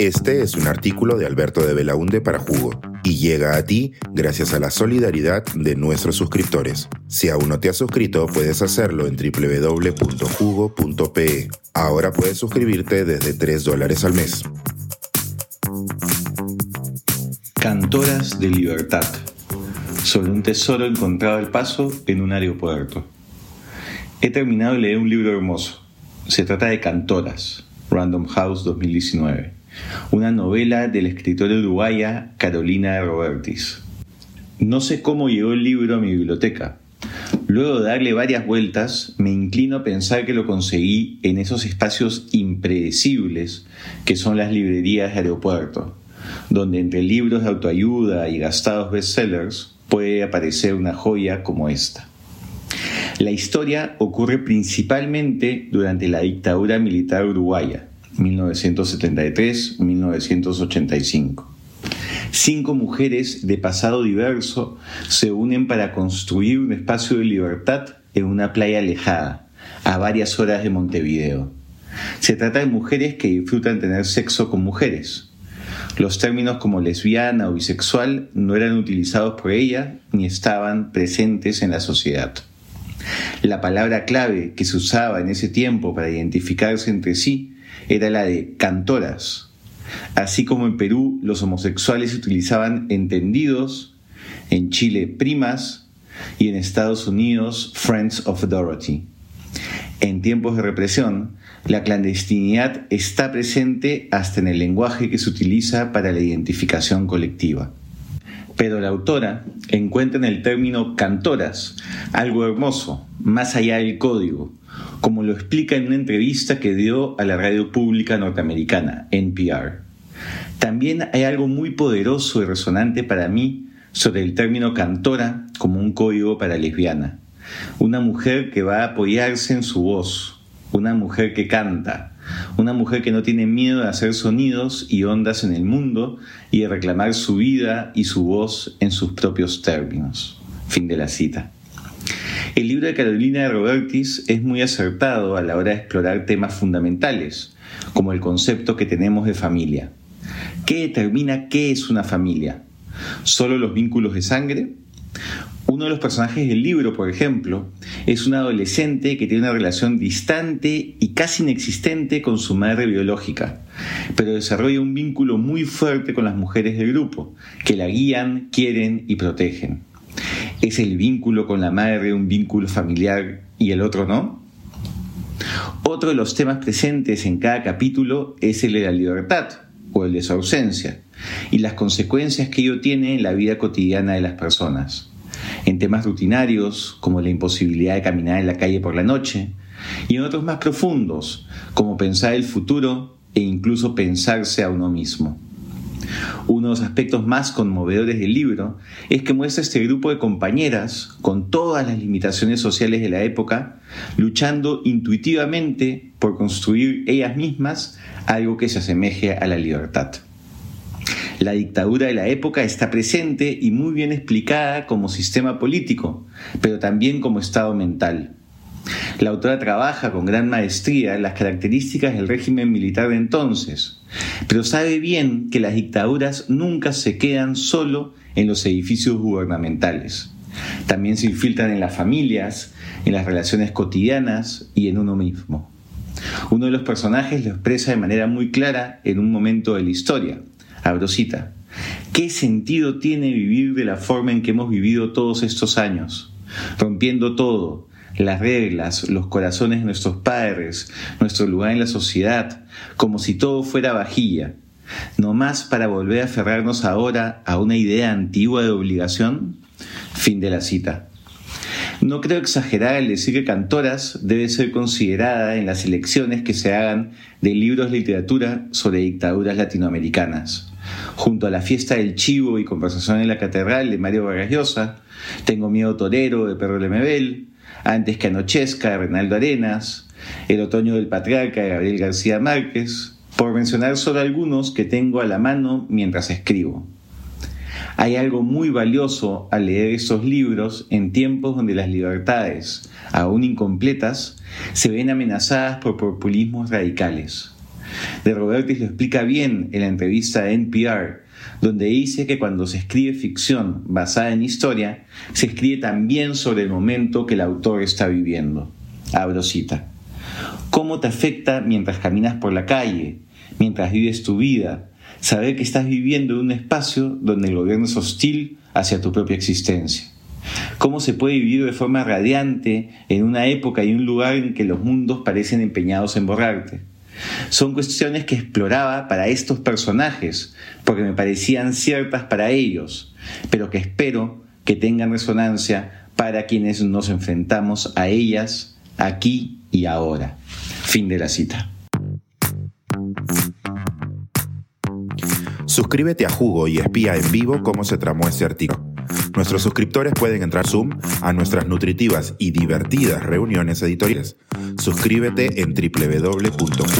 Este es un artículo de Alberto de Belaunde para Jugo y llega a ti gracias a la solidaridad de nuestros suscriptores. Si aún no te has suscrito, puedes hacerlo en www.jugo.pe. Ahora puedes suscribirte desde 3 dólares al mes. Cantoras de Libertad. Sobre un tesoro encontrado al paso en un aeropuerto. He terminado de leer un libro hermoso. Se trata de Cantoras, Random House 2019 una novela de la escritora uruguaya Carolina Robertis. No sé cómo llegó el libro a mi biblioteca. Luego de darle varias vueltas, me inclino a pensar que lo conseguí en esos espacios impredecibles que son las librerías de aeropuerto, donde entre libros de autoayuda y gastados bestsellers puede aparecer una joya como esta. La historia ocurre principalmente durante la dictadura militar uruguaya, 1973-1985. Cinco mujeres de pasado diverso se unen para construir un espacio de libertad en una playa alejada, a varias horas de Montevideo. Se trata de mujeres que disfrutan tener sexo con mujeres. Los términos como lesbiana o bisexual no eran utilizados por ella ni estaban presentes en la sociedad. La palabra clave que se usaba en ese tiempo para identificarse entre sí era la de cantoras. Así como en Perú los homosexuales se utilizaban entendidos, en Chile primas y en Estados Unidos Friends of Dorothy. En tiempos de represión, la clandestinidad está presente hasta en el lenguaje que se utiliza para la identificación colectiva. Pero la autora encuentra en el término cantoras algo hermoso, más allá del código, como lo explica en una entrevista que dio a la radio pública norteamericana, NPR. También hay algo muy poderoso y resonante para mí sobre el término cantora como un código para lesbiana. Una mujer que va a apoyarse en su voz, una mujer que canta, una mujer que no tiene miedo de hacer sonidos y ondas en el mundo y de reclamar su vida y su voz en sus propios términos. Fin de la cita. El libro de Carolina Robertis es muy acertado a la hora de explorar temas fundamentales, como el concepto que tenemos de familia. ¿Qué determina qué es una familia? ¿Solo los vínculos de sangre? Uno de los personajes del libro, por ejemplo, es un adolescente que tiene una relación distante y casi inexistente con su madre biológica, pero desarrolla un vínculo muy fuerte con las mujeres del grupo, que la guían, quieren y protegen. ¿Es el vínculo con la madre un vínculo familiar y el otro no? Otro de los temas presentes en cada capítulo es el de la libertad o el de su ausencia y las consecuencias que ello tiene en la vida cotidiana de las personas. En temas rutinarios como la imposibilidad de caminar en la calle por la noche y en otros más profundos como pensar el futuro e incluso pensarse a uno mismo. Uno de los aspectos más conmovedores del libro es que muestra este grupo de compañeras, con todas las limitaciones sociales de la época, luchando intuitivamente por construir ellas mismas algo que se asemeje a la libertad. La dictadura de la época está presente y muy bien explicada como sistema político, pero también como estado mental. La autora trabaja con gran maestría las características del régimen militar de entonces, pero sabe bien que las dictaduras nunca se quedan solo en los edificios gubernamentales. También se infiltran en las familias, en las relaciones cotidianas y en uno mismo. Uno de los personajes lo expresa de manera muy clara en un momento de la historia. Abrosita. ¿Qué sentido tiene vivir de la forma en que hemos vivido todos estos años? Rompiendo todo, las reglas, los corazones de nuestros padres, nuestro lugar en la sociedad, como si todo fuera vajilla, no más para volver a aferrarnos ahora a una idea antigua de obligación? Fin de la cita. No creo exagerar al decir que Cantoras debe ser considerada en las elecciones que se hagan de libros de literatura sobre dictaduras latinoamericanas. Junto a la fiesta del chivo y conversación en la catedral de Mario Vargas Llosa, Tengo miedo torero de Perro Lemebel, antes que anochezca de Renaldo Arenas, El otoño del patriarca de Gabriel García Márquez, por mencionar solo algunos que tengo a la mano mientras escribo. Hay algo muy valioso al leer esos libros en tiempos donde las libertades, aún incompletas, se ven amenazadas por populismos radicales. De Robertis lo explica bien en la entrevista a NPR, donde dice que cuando se escribe ficción basada en historia, se escribe también sobre el momento que el autor está viviendo. Abro cita. ¿Cómo te afecta mientras caminas por la calle, mientras vives tu vida, saber que estás viviendo en un espacio donde el gobierno es hostil hacia tu propia existencia? ¿Cómo se puede vivir de forma radiante en una época y un lugar en que los mundos parecen empeñados en borrarte? Son cuestiones que exploraba para estos personajes, porque me parecían ciertas para ellos, pero que espero que tengan resonancia para quienes nos enfrentamos a ellas aquí y ahora. Fin de la cita. Suscríbete a Jugo y espía en vivo cómo se tramó ese artículo. Nuestros suscriptores pueden entrar Zoom a nuestras nutritivas y divertidas reuniones editoriales. Suscríbete en www.jugo.pe.